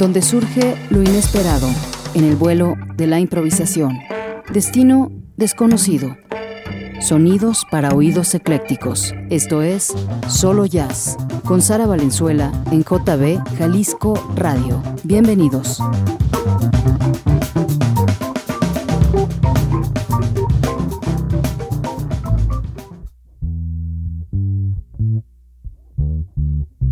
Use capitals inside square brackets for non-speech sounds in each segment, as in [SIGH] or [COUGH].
donde surge lo inesperado en el vuelo de la improvisación. Destino desconocido. Sonidos para oídos eclécticos. Esto es Solo Jazz, con Sara Valenzuela en JB Jalisco Radio. Bienvenidos.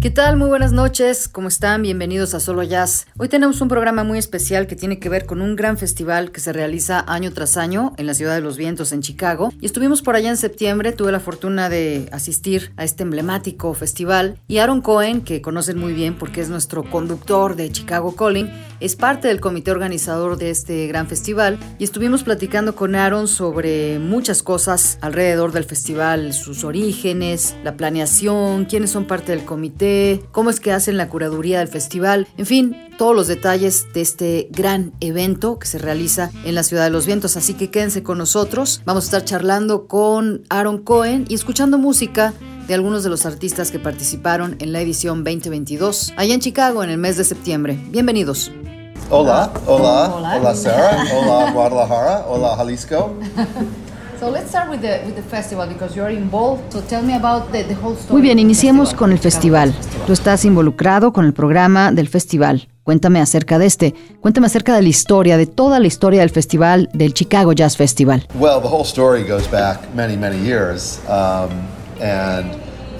¿Qué tal? Muy buenas noches, ¿cómo están? Bienvenidos a Solo Jazz. Hoy tenemos un programa muy especial que tiene que ver con un gran festival que se realiza año tras año en la Ciudad de los Vientos en Chicago. Y estuvimos por allá en septiembre, tuve la fortuna de asistir a este emblemático festival. Y Aaron Cohen, que conocen muy bien porque es nuestro conductor de Chicago Calling, es parte del comité organizador de este gran festival. Y estuvimos platicando con Aaron sobre muchas cosas alrededor del festival, sus orígenes, la planeación, quiénes son parte del comité cómo es que hacen la curaduría del festival, en fin, todos los detalles de este gran evento que se realiza en la Ciudad de los Vientos. Así que quédense con nosotros. Vamos a estar charlando con Aaron Cohen y escuchando música de algunos de los artistas que participaron en la edición 2022 allá en Chicago en el mes de septiembre. Bienvenidos. Hola, hola, hola, hola Sarah, hola Guadalajara, hola Jalisco. [LAUGHS] Muy bien, iniciemos con el festival. Tú estás involucrado con el programa del festival. Cuéntame acerca de este. Cuéntame acerca de la historia, de toda la historia del festival, del Chicago Jazz Festival. Well, the whole story goes back many, many years. Um, and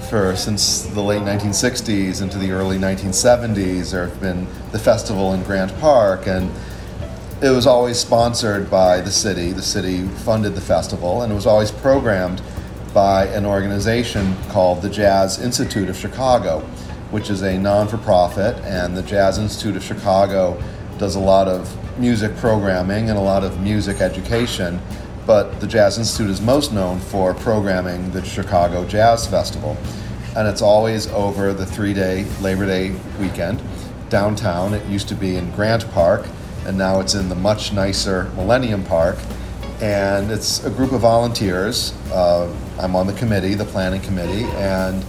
for since the late 1960s into the early 1970s, there have been the festival in Grant Park and it was always sponsored by the city. The city funded the festival, and it was always programmed by an organization called the Jazz Institute of Chicago, which is a non for profit. And the Jazz Institute of Chicago does a lot of music programming and a lot of music education. But the Jazz Institute is most known for programming the Chicago Jazz Festival. And it's always over the three day Labor Day weekend downtown. It used to be in Grant Park and now it's in the much nicer Millennium Park. And it's a group of volunteers. Uh, I'm on the committee, the planning committee, and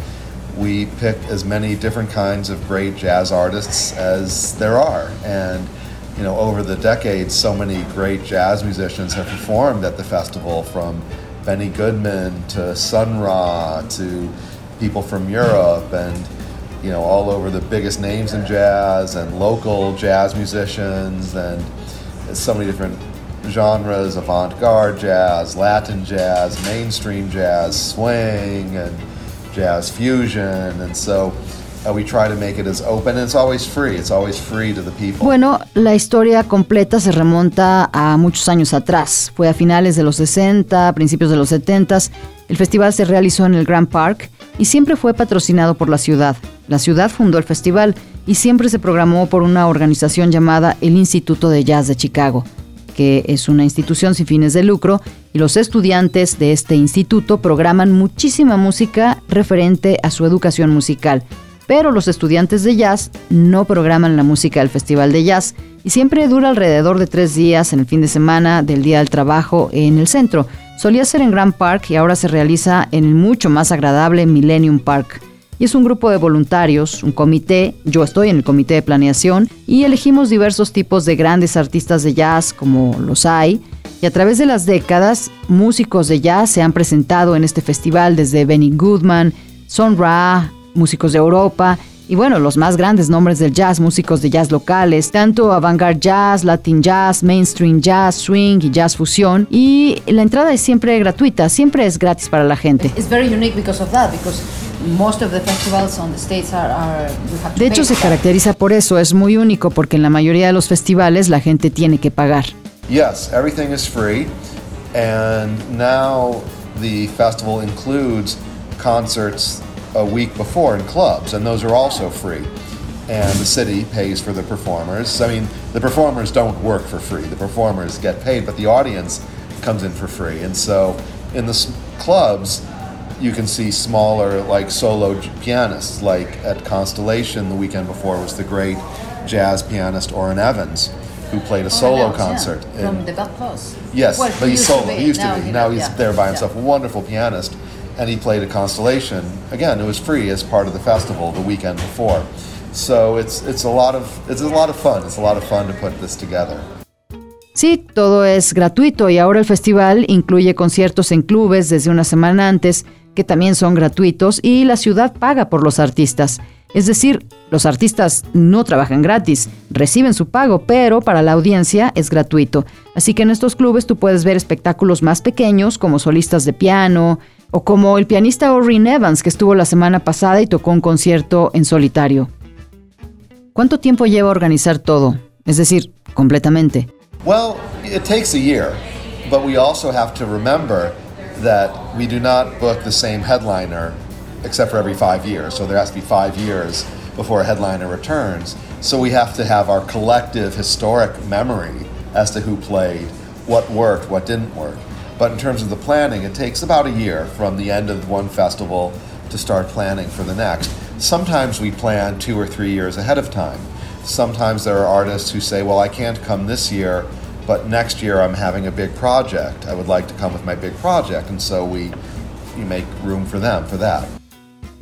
we pick as many different kinds of great jazz artists as there are. And you know, over the decades, so many great jazz musicians have performed at the festival, from Benny Goodman to Sun Ra to people from Europe, and you know, all over the biggest names in jazz and local jazz musicians and so many different genres avant-garde jazz, Latin jazz, mainstream jazz, swing and jazz fusion and so uh, we try to make it as open and it's always free. It's always free to the people. Bueno, la historia completa se remonta a muchos años atrás. Fue a finales de los 60, principios de los 70. El festival se realizó en el Grand Park y siempre fue patrocinado por la ciudad. La ciudad fundó el festival y siempre se programó por una organización llamada el Instituto de Jazz de Chicago, que es una institución sin fines de lucro y los estudiantes de este instituto programan muchísima música referente a su educación musical. Pero los estudiantes de jazz no programan la música del Festival de Jazz y siempre dura alrededor de tres días en el fin de semana del Día del Trabajo en el centro. Solía ser en Grand Park y ahora se realiza en el mucho más agradable Millennium Park. Y es un grupo de voluntarios, un comité, yo estoy en el comité de planeación, y elegimos diversos tipos de grandes artistas de jazz como los hay, y a través de las décadas, músicos de jazz se han presentado en este festival desde Benny Goodman, Son Ra, músicos de Europa, y bueno, los más grandes nombres del jazz, músicos de jazz locales, tanto avant-garde jazz, latin jazz, mainstream jazz, swing y jazz fusión. Y la entrada es siempre gratuita, siempre es gratis para la gente. De hecho, se caracteriza por eso, es muy único porque en la mayoría de los festivales la gente tiene que pagar. Yes, everything is free and now the festival includes concerts a week before in clubs, and those are also free. And the city pays for the performers. I mean, the performers don't work for free. The performers get paid, but the audience comes in for free. And so in the clubs, you can see smaller, like solo pianists. Like at Constellation, the weekend before was the great jazz pianist Orrin Evans, who played a solo concert. Yeah. From the Close. Yes, well, but he's solo. He used to be. Now, now he's yeah. there by himself. Yeah. Wonderful pianist and he played a constellation. Again, it was free as part of the festival the weekend before. So it's it's a lot of it's a lot of fun. It's a lot of fun to put this together. Sí, todo es gratuito y ahora el festival incluye conciertos en clubes desde una semana antes, que también son gratuitos, y la ciudad paga por los artistas. Es decir, los artistas no trabajan gratis, reciben su pago, pero para la audiencia es gratuito. Así que en estos clubes tú puedes ver espectáculos más pequeños como solistas de piano o como el pianista Orrin Evans que estuvo la semana pasada y tocó un concierto en solitario. ¿Cuánto tiempo lleva organizar todo? Es decir, completamente. Well, it takes a year, but we also have to remember that we do not book the same headliner except for every five years. So there has to be five years before a headliner returns. So we have to have our collective historic memory as to who played, what worked, what didn't work. But in terms of the planning, it takes about a year from the end of one festival to start planning for the next. Sometimes we plan two or three years ahead of time. Sometimes there are artists who say, Well, I can't come this year, but next year I'm having a big project. I would like to come with my big project. And so we, we make room for them for that.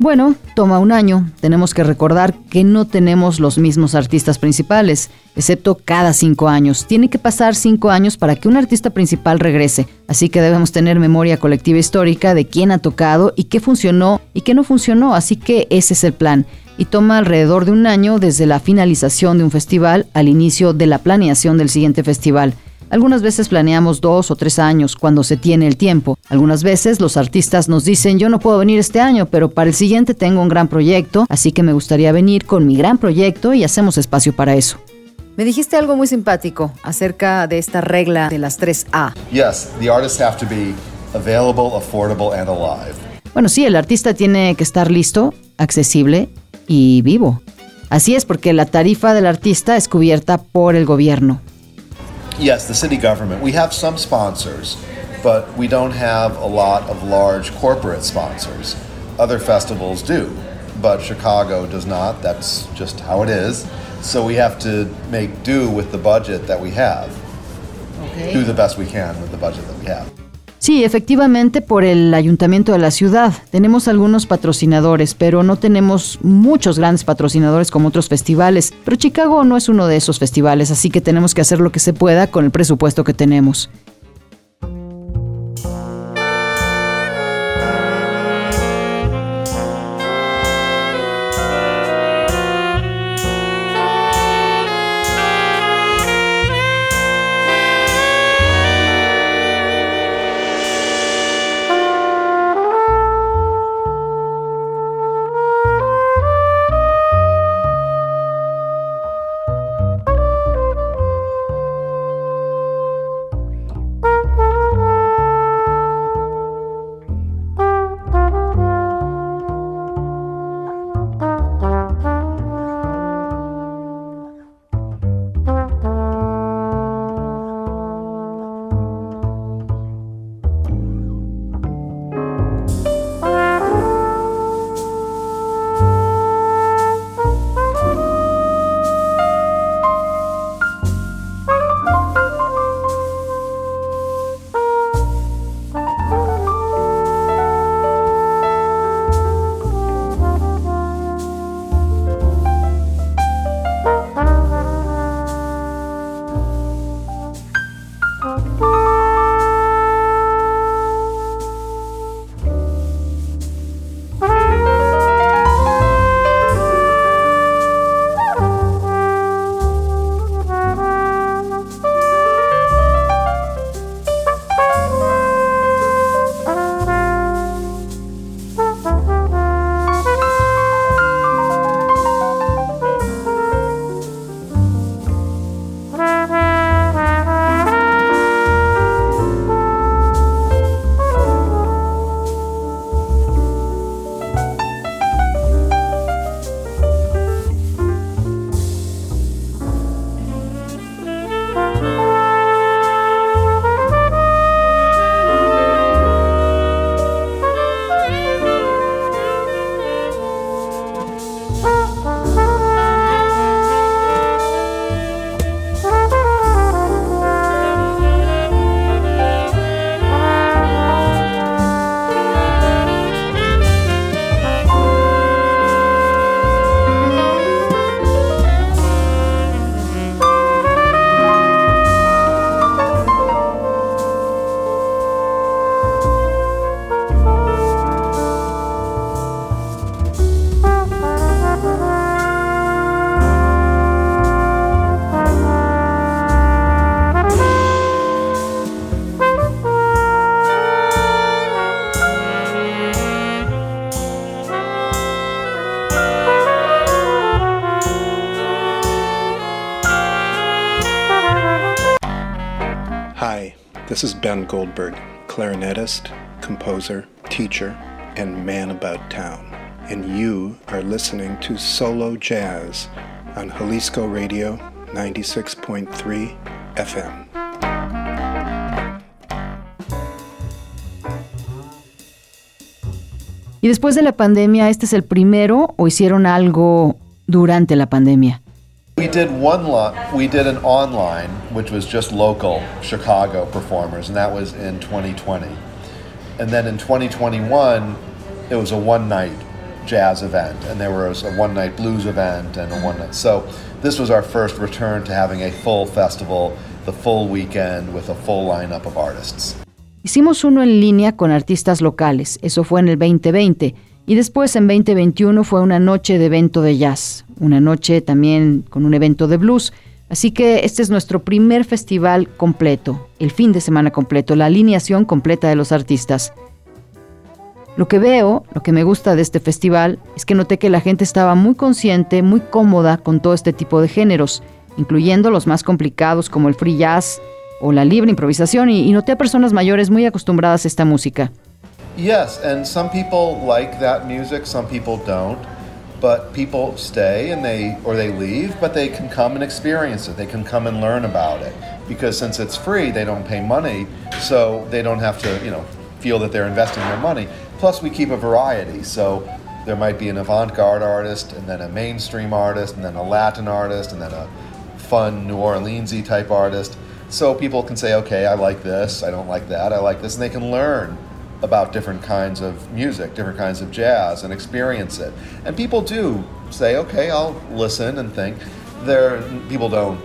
Bueno, toma un año. Tenemos que recordar que no tenemos los mismos artistas principales, excepto cada cinco años. Tiene que pasar cinco años para que un artista principal regrese, así que debemos tener memoria colectiva histórica de quién ha tocado y qué funcionó y qué no funcionó, así que ese es el plan. Y toma alrededor de un año desde la finalización de un festival al inicio de la planeación del siguiente festival. Algunas veces planeamos dos o tres años cuando se tiene el tiempo. Algunas veces los artistas nos dicen yo no puedo venir este año, pero para el siguiente tengo un gran proyecto, así que me gustaría venir con mi gran proyecto y hacemos espacio para eso. Me dijiste algo muy simpático acerca de esta regla de las tres A. Yes, the artists have to be available, affordable, and alive. Bueno, sí, el artista tiene que estar listo, accesible y vivo. Así es porque la tarifa del artista es cubierta por el gobierno. Yes, the city government. We have some sponsors, but we don't have a lot of large corporate sponsors. Other festivals do, but Chicago does not. That's just how it is. So we have to make do with the budget that we have. Okay. Do the best we can with the budget that we have. Sí, efectivamente, por el ayuntamiento de la ciudad. Tenemos algunos patrocinadores, pero no tenemos muchos grandes patrocinadores como otros festivales. Pero Chicago no es uno de esos festivales, así que tenemos que hacer lo que se pueda con el presupuesto que tenemos. This is Ben Goldberg, clarinetist, composer, teacher, and man about town. And you are listening to Solo Jazz on Jalisco Radio 96.3 FM. Y después de la pandemia, ¿este es el primero o hicieron algo durante la pandemia? We did one lot. We did an online, which was just local Chicago performers, and that was in 2020. And then in 2021, it was a one-night jazz event, and there was a one-night blues event and a one-night. So this was our first return to having a full festival, the full weekend with a full lineup of artists. Hicimos uno en línea con artistas locales. Eso fue en el 2020. Y después en 2021 fue una noche de evento de jazz, una noche también con un evento de blues. Así que este es nuestro primer festival completo, el fin de semana completo, la alineación completa de los artistas. Lo que veo, lo que me gusta de este festival, es que noté que la gente estaba muy consciente, muy cómoda con todo este tipo de géneros, incluyendo los más complicados como el free jazz o la libre improvisación, y, y noté a personas mayores muy acostumbradas a esta música. Yes, and some people like that music, some people don't. But people stay and they or they leave, but they can come and experience it. They can come and learn about it because since it's free, they don't pay money, so they don't have to, you know, feel that they're investing their money. Plus, we keep a variety, so there might be an avant-garde artist, and then a mainstream artist, and then a Latin artist, and then a fun New Orleansy type artist. So people can say, okay, I like this, I don't like that, I like this, and they can learn about different kinds of music, different kinds of jazz, and experience it. And people do say, okay, I'll listen and think. There, people don't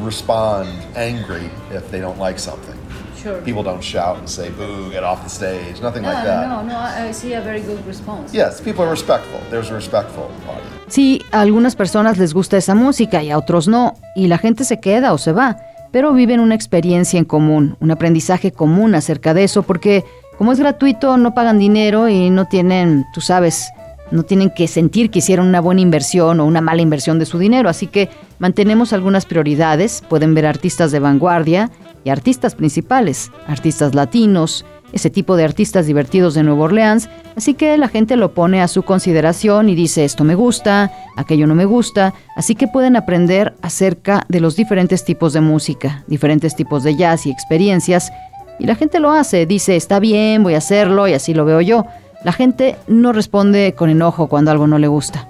respond angry if they don't like something. Sure. People don't shout and say, boo, get off the stage, nothing no, like that. No, no, I see a very good response. Yes, people are respectful. There's a respectful audience. Sí, a algunas personas les gusta esa música y a otros no, y la gente se queda o se va, pero viven una experiencia en común, un aprendizaje común acerca de eso, porque como es gratuito, no pagan dinero y no tienen, tú sabes, no tienen que sentir que hicieron una buena inversión o una mala inversión de su dinero. Así que mantenemos algunas prioridades. Pueden ver artistas de vanguardia y artistas principales, artistas latinos, ese tipo de artistas divertidos de Nueva Orleans. Así que la gente lo pone a su consideración y dice esto me gusta, aquello no me gusta. Así que pueden aprender acerca de los diferentes tipos de música, diferentes tipos de jazz y experiencias y la gente lo hace, dice, está bien, voy a hacerlo y así lo veo yo. La gente no responde con enojo cuando algo no le gusta.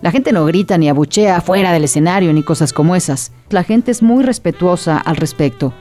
La gente no grita ni abuchea fuera del escenario ni cosas como esas. La gente es muy respetuosa al respecto.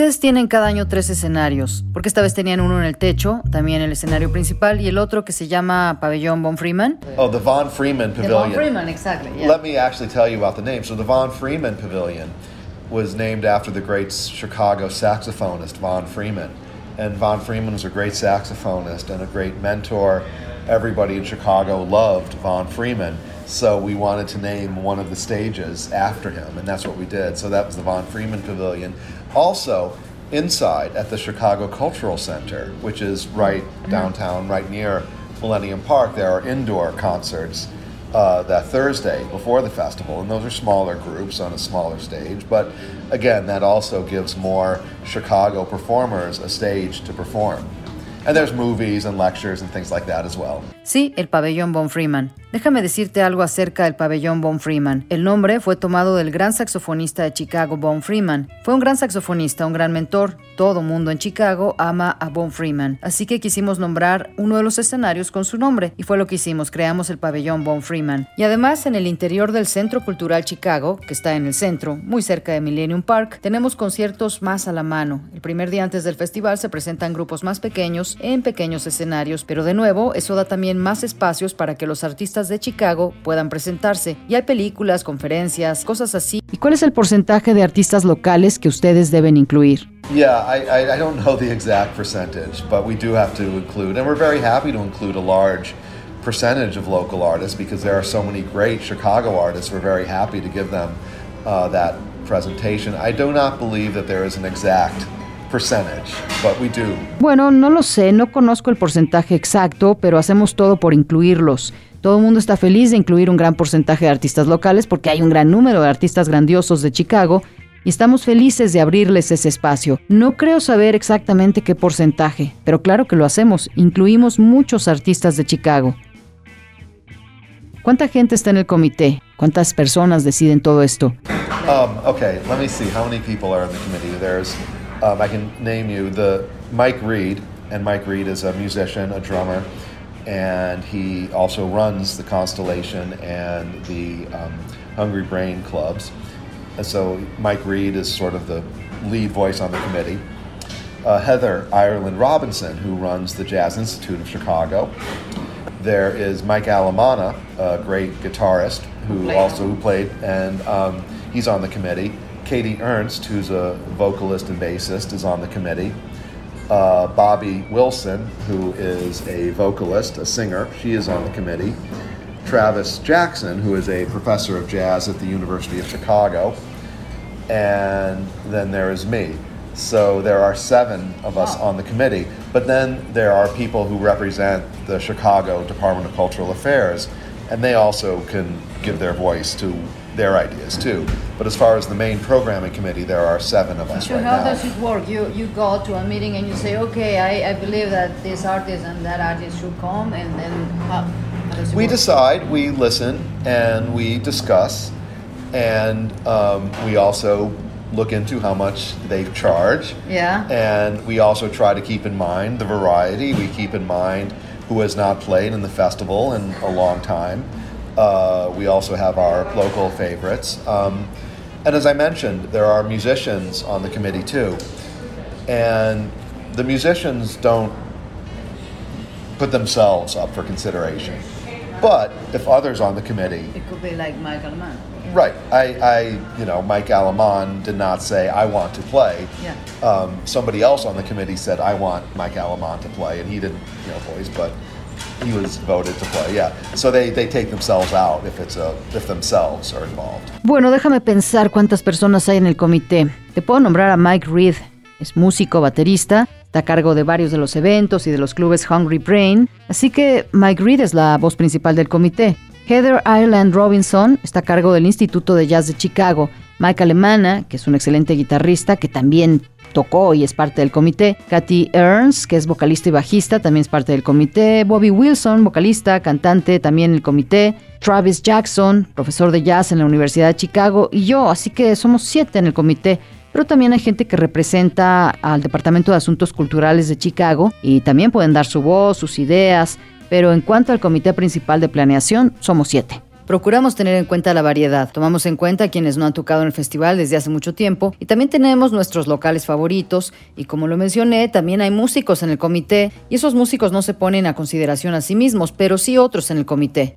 Ustedes tienen cada año tres escenarios, porque esta vez tenían uno en el techo, también el escenario principal, y el otro que se llama Pabellón Von Freeman. Oh, the Von Freeman Pavilion. The Von Freeman, exactly. Yeah. Let me actually tell you about the name. So the Von Freeman Pavilion was named after the great Chicago saxophonist Von Freeman. And Von Freeman was a great saxophonist and a great mentor. Everybody in Chicago loved Von Freeman. So we wanted to name one of the stages after him, and that's what we did. So that was the Von Freeman Pavilion. Also, inside at the Chicago Cultural Center, which is right downtown, right near Millennium Park, there are indoor concerts uh, that Thursday before the festival, and those are smaller groups on a smaller stage. But again, that also gives more Chicago performers a stage to perform. And there's movies and lectures and things like that as well. Sí, el pabellón Von Freeman. Déjame decirte algo acerca del pabellón Von Freeman. El nombre fue tomado del gran saxofonista de Chicago, Von Freeman. Fue un gran saxofonista, un gran mentor. Todo mundo en Chicago ama a Von Freeman. Así que quisimos nombrar uno de los escenarios con su nombre. Y fue lo que hicimos, creamos el pabellón Von Freeman. Y además, en el interior del Centro Cultural Chicago, que está en el centro, muy cerca de Millennium Park, tenemos conciertos más a la mano. El primer día antes del festival se presentan grupos más pequeños en pequeños escenarios, pero de nuevo, eso da también más espacios para que los artistas de Chicago puedan presentarse. Y hay películas, conferencias, cosas así. ¿Y cuál es el porcentaje de artistas locales que ustedes deben incluir? Yeah, I, I, I don't know the exact percentage, but we do have to include, and we're very happy to include a large percentage of local artists because there are so many great Chicago artists. We're very happy to give them uh, that presentation. I do not believe that there is an exact percentage, but we do. Bueno, no lo sé, no conozco el porcentaje exacto, pero hacemos todo por incluirlos. Todo el mundo está feliz de incluir un gran porcentaje de artistas locales porque hay un gran número de artistas grandiosos de Chicago y estamos felices de abrirles ese espacio. No creo saber exactamente qué porcentaje, pero claro que lo hacemos. Incluimos muchos artistas de Chicago. ¿Cuánta gente está en el comité? ¿Cuántas personas deciden todo esto? Um, okay, let me see how many people are in the committee. There's, um, I can name you the Mike Reed, and Mike Reed is a musician, a drummer, and he also runs the Constellation and the um, Hungry Brain clubs. And so Mike Reed is sort of the lead voice on the committee. Uh, Heather Ireland Robinson, who runs the Jazz Institute of Chicago. There is Mike Alamana, a great guitarist who also who played, and um, he's on the committee. Katie Ernst, who's a vocalist and bassist, is on the committee. Uh, Bobby Wilson, who is a vocalist, a singer, she is on the committee. Travis Jackson, who is a professor of jazz at the University of Chicago. And then there is me. So there are seven of us on the committee. But then there are people who represent the Chicago Department of Cultural Affairs, and they also can give their voice to their ideas too. But as far as the main programming committee, there are seven of us So right how now. does it work? You you go to a meeting and you say, okay, I, I believe that this artist and that artist should come, and then how, how does We work? decide, we listen, and we discuss, and um, we also look into how much they charge. Yeah. And we also try to keep in mind the variety. We keep in mind who has not played in the festival in a long time. Uh, we also have our local favorites. Um, and as I mentioned, there are musicians on the committee too. And the musicians don't put themselves up for consideration. But if others on the committee It could be like Michael Mann. Right. I, I, you know, Mike Alaman did not say, I want to play. Yeah. Um, somebody else on the committee said, I want Mike Alaman to play, and he didn't, you know, voice, but he was voted to play. Yeah. So they, they take themselves out if it's a, if themselves are involved. Bueno, déjame pensar cuántas personas hay en el comité. Te puedo nombrar a Mike Reed. Es músico, baterista, está a cargo de varios de los eventos y de los clubes Hungry Brain. Así que Mike Reed es la voz principal del comité. Heather Ireland Robinson está a cargo del Instituto de Jazz de Chicago. Mike Alemana, que es un excelente guitarrista que también tocó y es parte del comité. Katy Ernst, que es vocalista y bajista, también es parte del comité. Bobby Wilson, vocalista, cantante, también el comité. Travis Jackson, profesor de jazz en la Universidad de Chicago, y yo, así que somos siete en el comité. Pero también hay gente que representa al Departamento de Asuntos Culturales de Chicago y también pueden dar su voz, sus ideas. Pero en cuanto al comité principal de planeación, somos siete. procuramos tener en cuenta la variedad. Tomamos en cuenta a quienes no han tocado en el festival desde hace mucho tiempo y también tenemos nuestros locales favoritos y como lo mencioné, también hay músicos en el comité y esos músicos no se ponen a consideración a sí mismos, pero sí otros en el comité.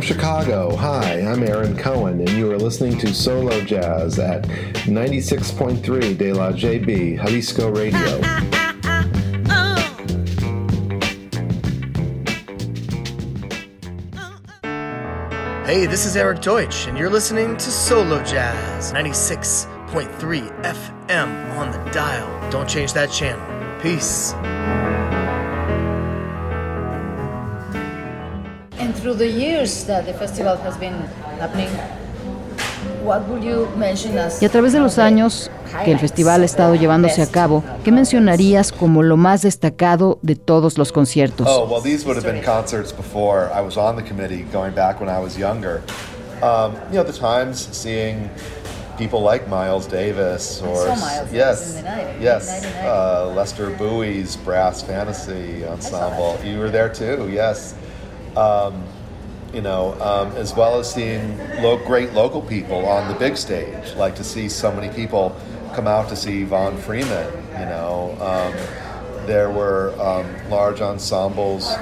From Chicago. Hi, I'm Aaron Cohen, and you are listening to Solo Jazz at 96.3 De La JB, Jalisco Radio. Hey, this is Eric Deutsch, and you're listening to Solo Jazz 96.3 FM on the dial. Don't change that channel. Peace. Through the years that the festival has been happening, what would you mention as y a través de los años que el festival ha estado llevándose a cabo, ¿qué mencionarías como lo más destacado de todos los conciertos? Oh, well, these would have been concerts before I was on the committee, going back when I was younger. Um, you know, the times seeing people like Miles Davis or Miles yes, in the 90s, yes, uh, Lester Bowie's Brass Fantasy Ensemble. You were there too, yes. Um, you know, um, as well as seeing lo- great local people on the big stage, like to see so many people come out to see Von Freeman. You know, um, there were um, large ensembles,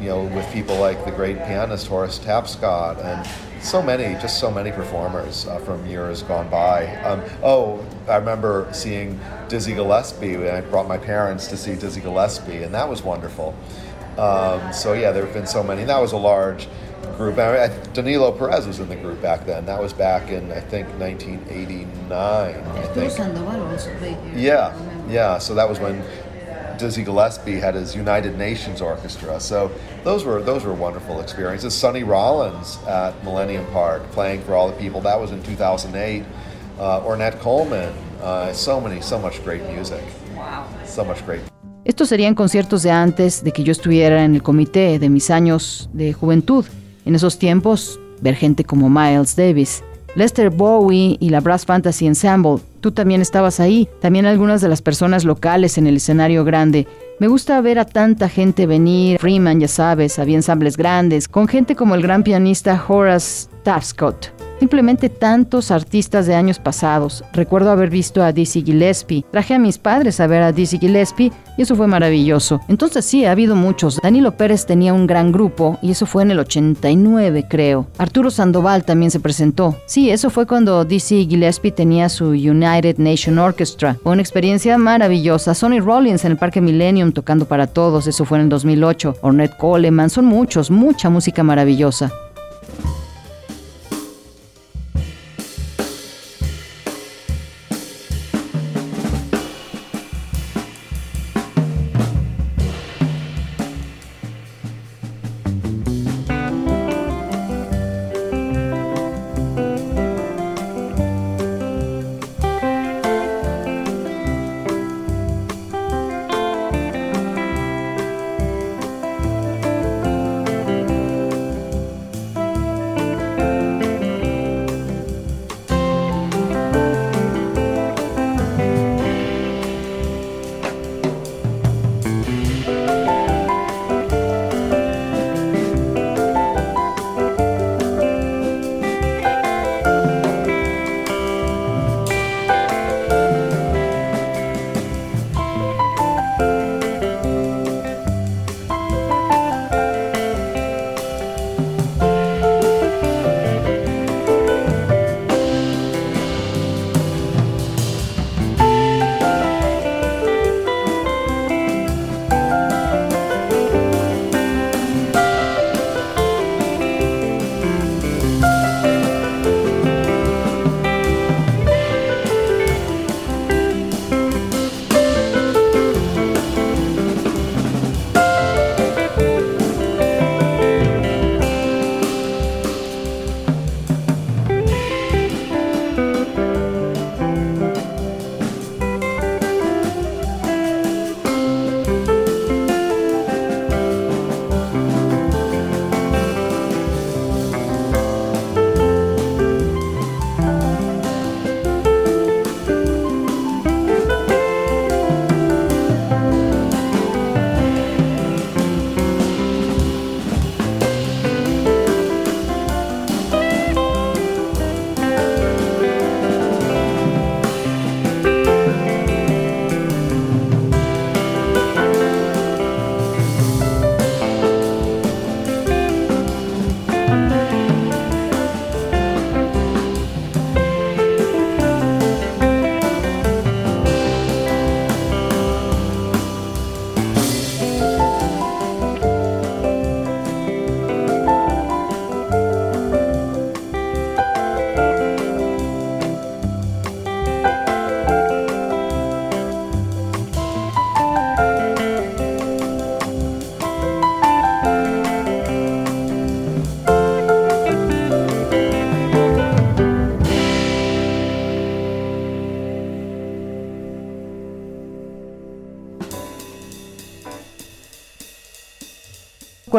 you know, with people like the great pianist Horace Tapscott and so many, just so many performers uh, from years gone by. Um, oh, I remember seeing Dizzy Gillespie. I brought my parents to see Dizzy Gillespie, and that was wonderful. Um, so yeah, there have been so many. That was a large group. I mean, Danilo Perez was in the group back then. That was back in I think 1989. I think. Yeah, yeah. So that was when Dizzy Gillespie had his United Nations Orchestra. So those were those were wonderful experiences. Sonny Rollins at Millennium Park playing for all the people. That was in 2008. Uh, Ornette Coleman. Uh, so many, so much great music. Wow. So much great. Estos serían conciertos de antes de que yo estuviera en el comité de mis años de juventud. En esos tiempos, ver gente como Miles Davis, Lester Bowie y la Brass Fantasy Ensemble. Tú también estabas ahí, también algunas de las personas locales en el escenario grande. Me gusta ver a tanta gente venir, Freeman, ya sabes, había ensambles grandes, con gente como el gran pianista Horace Tapscott. Simplemente tantos artistas de años pasados. Recuerdo haber visto a Dizzy Gillespie. Traje a mis padres a ver a Dizzy Gillespie y eso fue maravilloso. Entonces sí, ha habido muchos. Danilo Pérez tenía un gran grupo y eso fue en el 89, creo. Arturo Sandoval también se presentó. Sí, eso fue cuando Dizzy Gillespie tenía su United Nation Orchestra. Fue una experiencia maravillosa. Sonny Rollins en el Parque Millennium tocando para todos. Eso fue en el 2008. Ornette Coleman. Son muchos, mucha música maravillosa.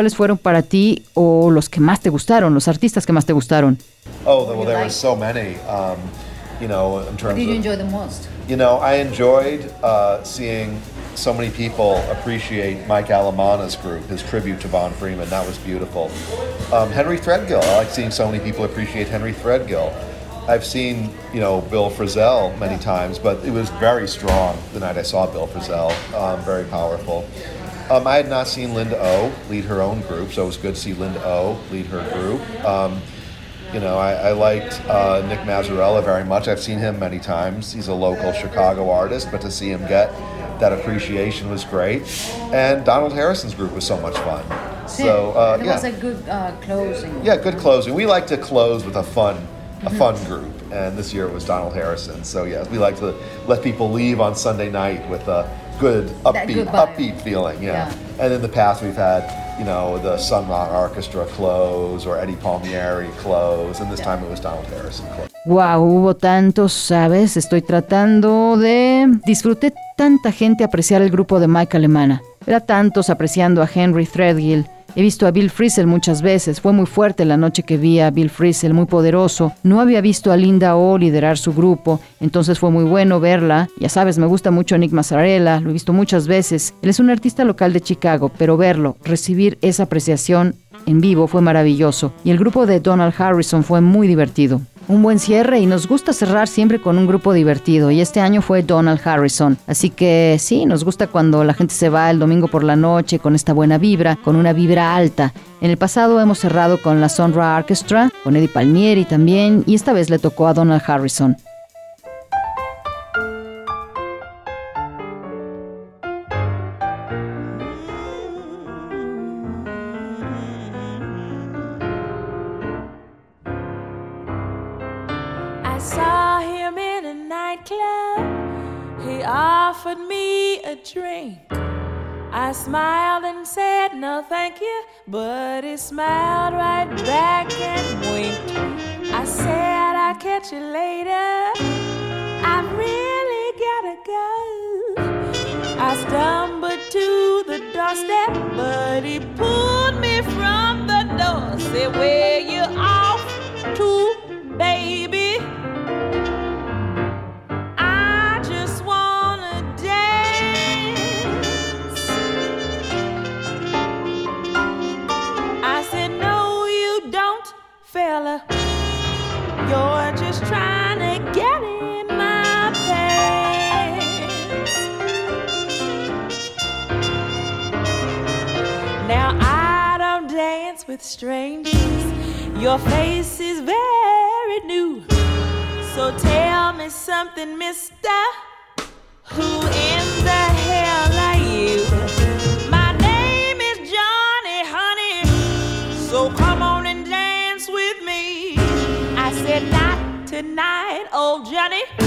¿Cuáles fueron para ti o los que más te gustaron, los artistas que más te gustaron? Oh, well, there were so many. Um, you know, in terms What did you enjoy the most? You know, I enjoyed uh, seeing so many people appreciate Mike Alamana's group, his tribute to Von Freeman. That was beautiful. Um, Henry Threadgill. I like seeing so many people appreciate Henry Threadgill. I've seen, you know, Bill Frisell many times, but it was very strong the night I saw Bill Frisell. Um, very powerful. Um, I had not seen Linda O lead her own group, so it was good to see Linda O lead her group. Um, you know, I, I liked uh, Nick Mazzarella very much. I've seen him many times. He's a local Chicago artist, but to see him get that appreciation was great. And Donald Harrison's group was so much fun. So uh, it yeah, was a good uh, closing. yeah, good closing. We like to close with a fun, a fun group, and this year it was Donald Harrison. So yes, we like to let people leave on Sunday night with a good, upbeat, good upbeat feeling. Yeah. Yeah. And in the past we've had, you know, the Sun Ra Orchestra close or Eddie Palmieri close, and this time it was Donald Harrison close. Wow, hubo tantos, ¿sabes? Estoy tratando de... Disfruté tanta gente apreciar el grupo de Mike Alemana. Era tantos apreciando a Henry Threadgill. He visto a Bill Frisell muchas veces. Fue muy fuerte la noche que vi a Bill Frisell, muy poderoso. No había visto a Linda O liderar su grupo, entonces fue muy bueno verla. Ya sabes, me gusta mucho Nick Mazzarella, lo he visto muchas veces. Él es un artista local de Chicago, pero verlo, recibir esa apreciación en vivo fue maravilloso. Y el grupo de Donald Harrison fue muy divertido. Un buen cierre y nos gusta cerrar siempre con un grupo divertido y este año fue Donald Harrison. Así que sí, nos gusta cuando la gente se va el domingo por la noche con esta buena vibra, con una vibra alta. En el pasado hemos cerrado con la Sonra Orchestra, con Eddie Palmieri también y esta vez le tocó a Donald Harrison. Drink. I smiled and said no thank you, but he smiled right back and winked. I said I'll catch you later. I really gotta go. I stumbled to the doorstep, but he pulled me from the door. Said, Where you off to, baby? Fella. You're just trying to get in my pants. Now I don't dance with strangers. Your face is very new. So tell me something, mister. Who good night, old Johnny.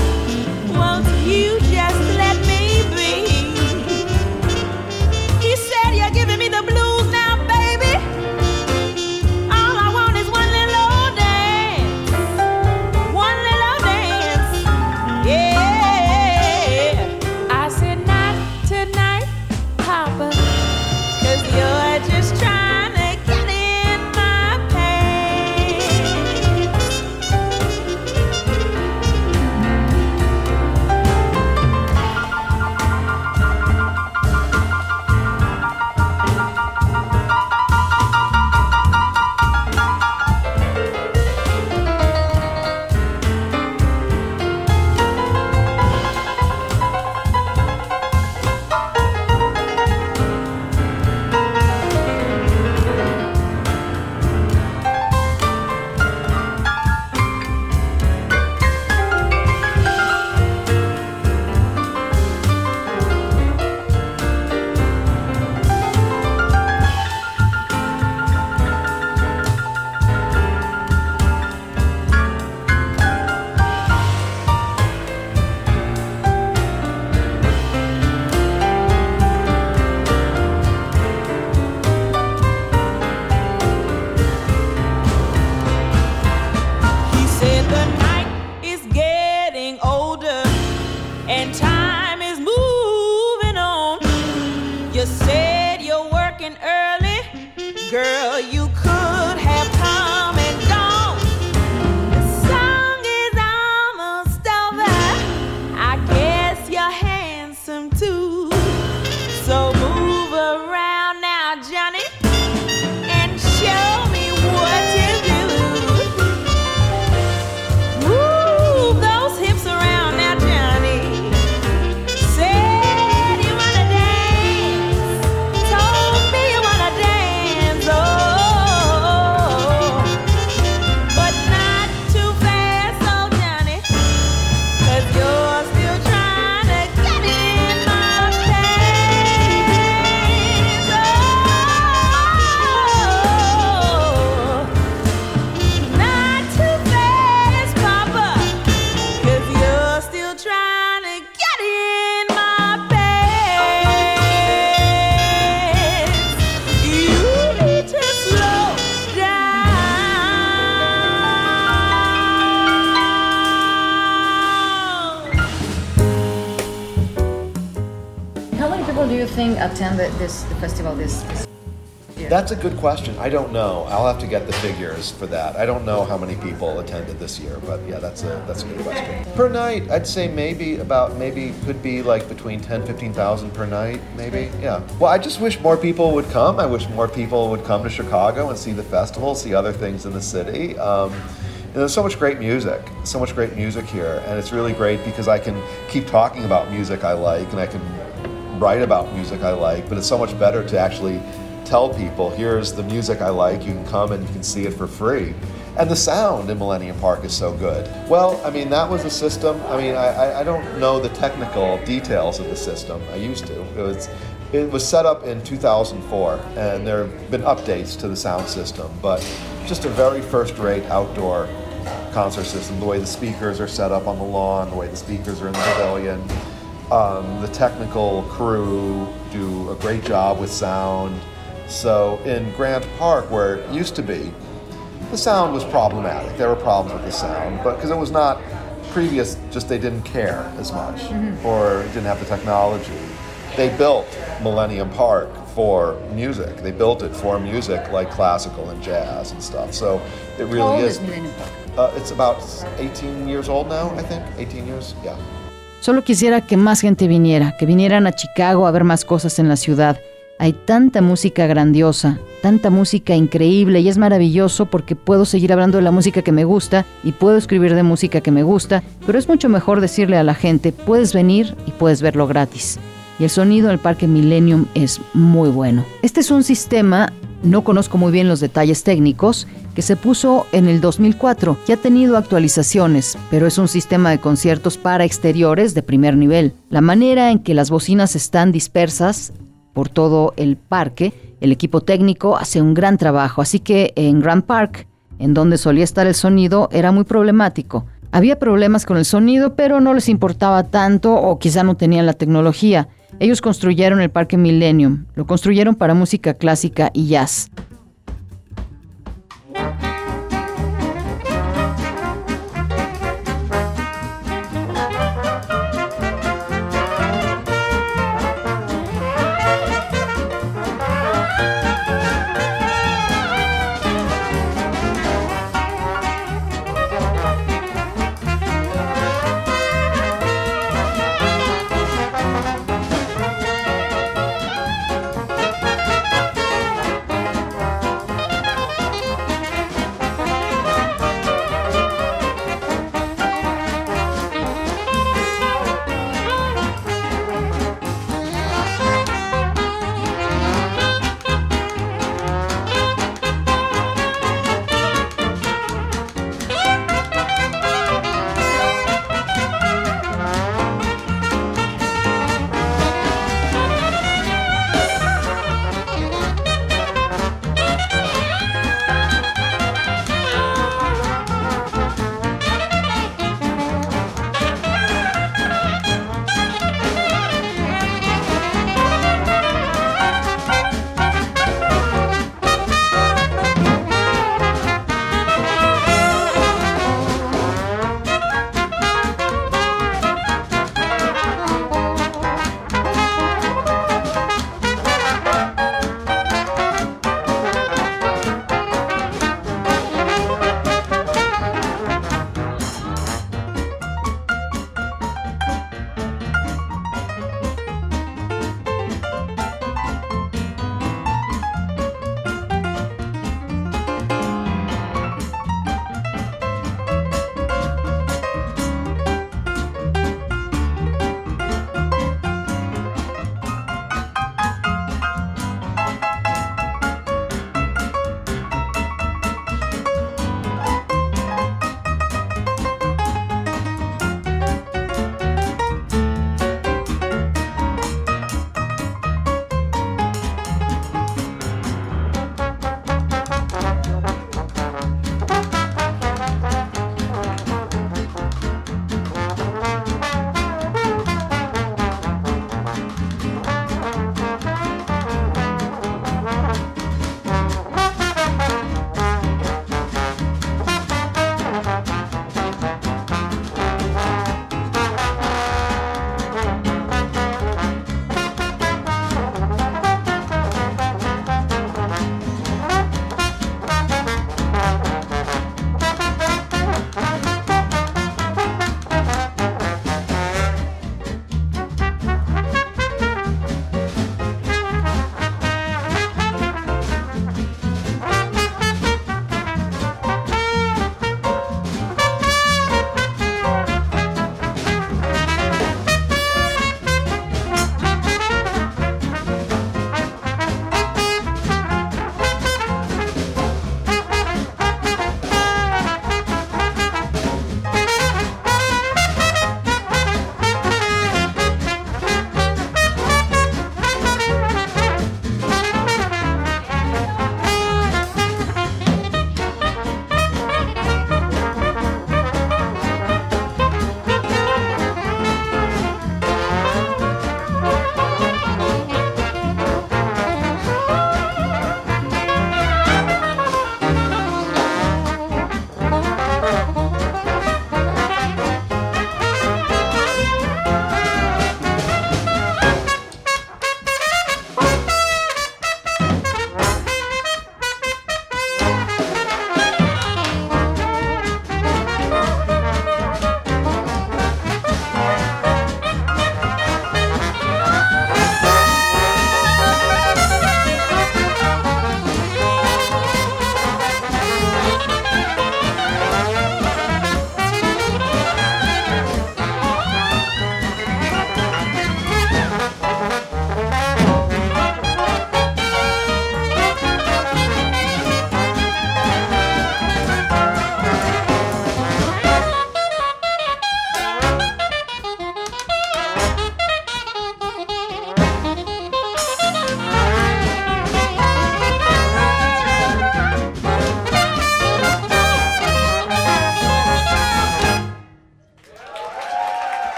You think attended this the festival this, this year? That's a good question. I don't know. I'll have to get the figures for that. I don't know how many people attended this year, but yeah, that's a that's a good question. Per night, I'd say maybe about maybe could be like between 10 15,000 per night, maybe. Yeah. Well, I just wish more people would come. I wish more people would come to Chicago and see the festival, see other things in the city. Um, and there's so much great music, so much great music here, and it's really great because I can keep talking about music I like and I can write about music I like, but it's so much better to actually tell people, here's the music I like, you can come and you can see it for free. And the sound in Millennium Park is so good. Well, I mean, that was a system. I mean, I, I- don't know the technical details of the system. I used to. It was, it was set up in 2004, and there have been updates to the sound system, but just a very first rate outdoor concert system. The way the speakers are set up on the lawn, the way the speakers are in the pavilion. Um, the technical crew do a great job with sound. So in Grant Park, where it used to be, the sound was problematic. There were problems with the sound, but because it was not previous, just they didn't care as much or didn't have the technology. They built Millennium Park for music. They built it for music like classical and jazz and stuff. So it really is. is? Uh, it's about 18 years old now, I think. 18 years, yeah. Solo quisiera que más gente viniera, que vinieran a Chicago a ver más cosas en la ciudad. Hay tanta música grandiosa, tanta música increíble y es maravilloso porque puedo seguir hablando de la música que me gusta y puedo escribir de música que me gusta, pero es mucho mejor decirle a la gente, puedes venir y puedes verlo gratis. Y el sonido del Parque Millennium es muy bueno. Este es un sistema, no conozco muy bien los detalles técnicos, que se puso en el 2004 y ha tenido actualizaciones, pero es un sistema de conciertos para exteriores de primer nivel. La manera en que las bocinas están dispersas por todo el parque, el equipo técnico hace un gran trabajo, así que en Grand Park, en donde solía estar el sonido, era muy problemático. Había problemas con el sonido, pero no les importaba tanto o quizá no tenían la tecnología. Ellos construyeron el Parque Millennium, lo construyeron para música clásica y jazz.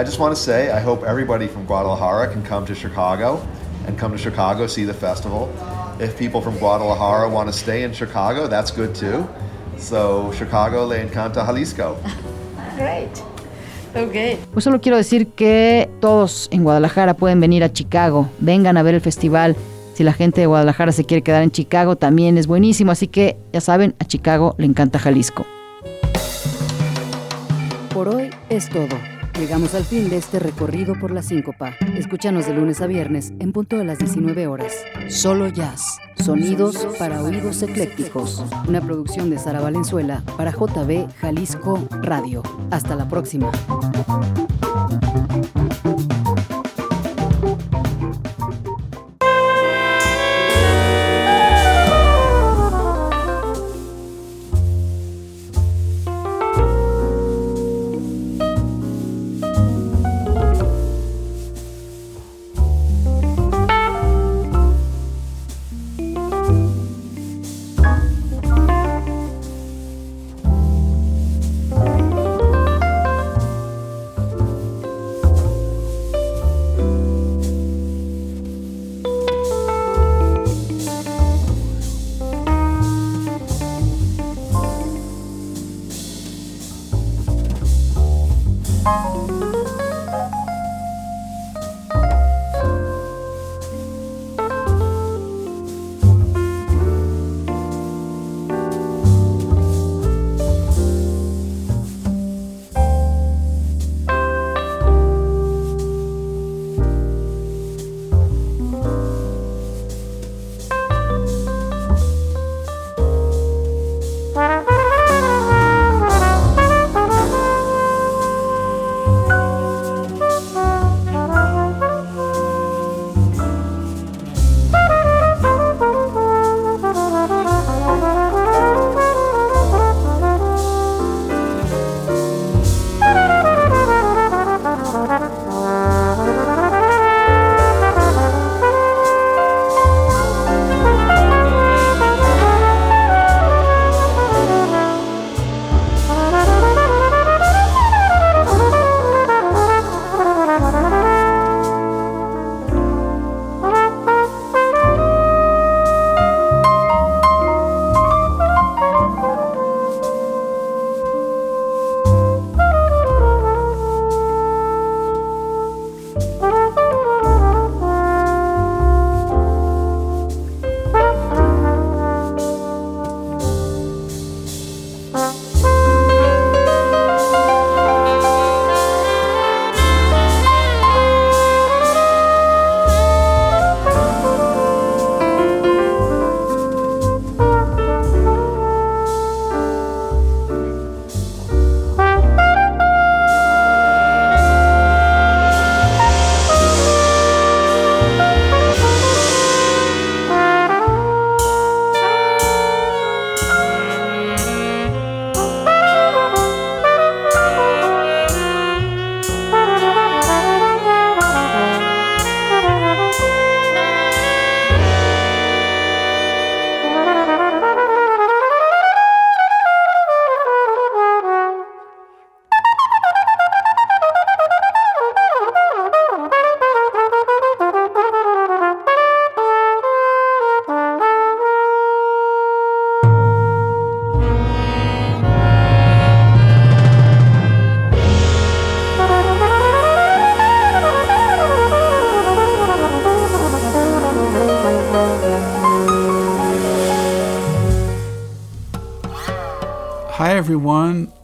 I just want to say I hope everybody from Guadalajara can come to Chicago and come to Chicago, see the festival. If people from Guadalajara want to stay in Chicago, that's good too. So, Chicago le encanta Jalisco. [LAUGHS] Great. Okay. Pues solo quiero decir que todos en Guadalajara pueden venir a Chicago. Vengan a ver el festival. Si la gente de Guadalajara se quiere quedar en Chicago, también es buenísimo. Así que ya saben, a Chicago le encanta Jalisco. Por hoy es todo. Llegamos al fin de este recorrido por la síncopa. Escúchanos de lunes a viernes en punto de las 19 horas. Solo jazz. Sonidos para oídos eclécticos. Una producción de Sara Valenzuela para JB Jalisco Radio. Hasta la próxima.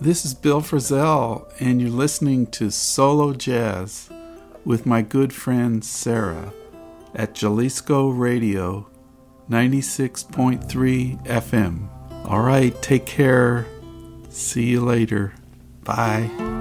This is Bill Frisell, and you're listening to Solo Jazz with my good friend Sarah at Jalisco Radio 96.3 FM. All right, take care. See you later. Bye.